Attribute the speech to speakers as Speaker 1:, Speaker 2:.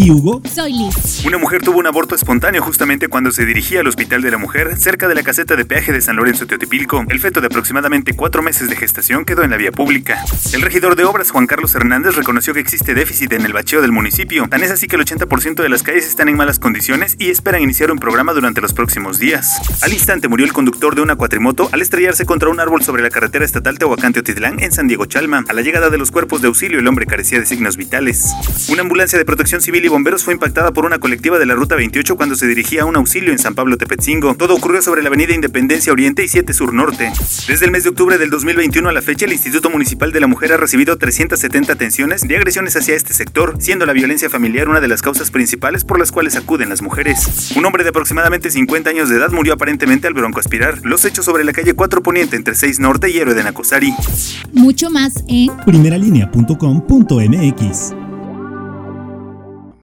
Speaker 1: aquí Hugo.
Speaker 2: Soy Liz.
Speaker 3: Una mujer tuvo un aborto espontáneo justamente cuando se dirigía al Hospital de la Mujer, cerca de la caseta de peaje de San Lorenzo Teotipilco. El feto de aproximadamente cuatro meses de gestación quedó en la vía pública. El regidor de obras, Juan Carlos Hernández, reconoció que existe déficit en el bacheo del municipio. Tan es así que el 80% de las calles están en malas condiciones y esperan iniciar un programa durante los próximos días. Al instante murió el conductor de una cuatrimoto al estrellarse contra un árbol sobre la carretera estatal Tehuacán-Teotitlán en San Diego Chalma. A la llegada de los cuerpos de auxilio, el hombre carecía de signos vitales. Una ambulancia de protección civil y bomberos fue impactada por una colectiva de la ruta 28 cuando se dirigía a un auxilio en San Pablo Tepetzingo. Todo ocurrió sobre la avenida Independencia Oriente y 7 Sur Norte. Desde el mes de octubre del 2021 a la fecha, el Instituto Municipal de la Mujer ha recibido 370 atenciones de agresiones hacia este sector, siendo la violencia familiar una de las causas principales por las cuales acuden las mujeres. Un hombre de aproximadamente 50 años de edad murió aparentemente al broncoaspirar. Los hechos sobre la calle 4 Poniente entre 6 Norte y Héroe de Nacosari.
Speaker 2: Mucho más en
Speaker 1: primeralinea.com.mx.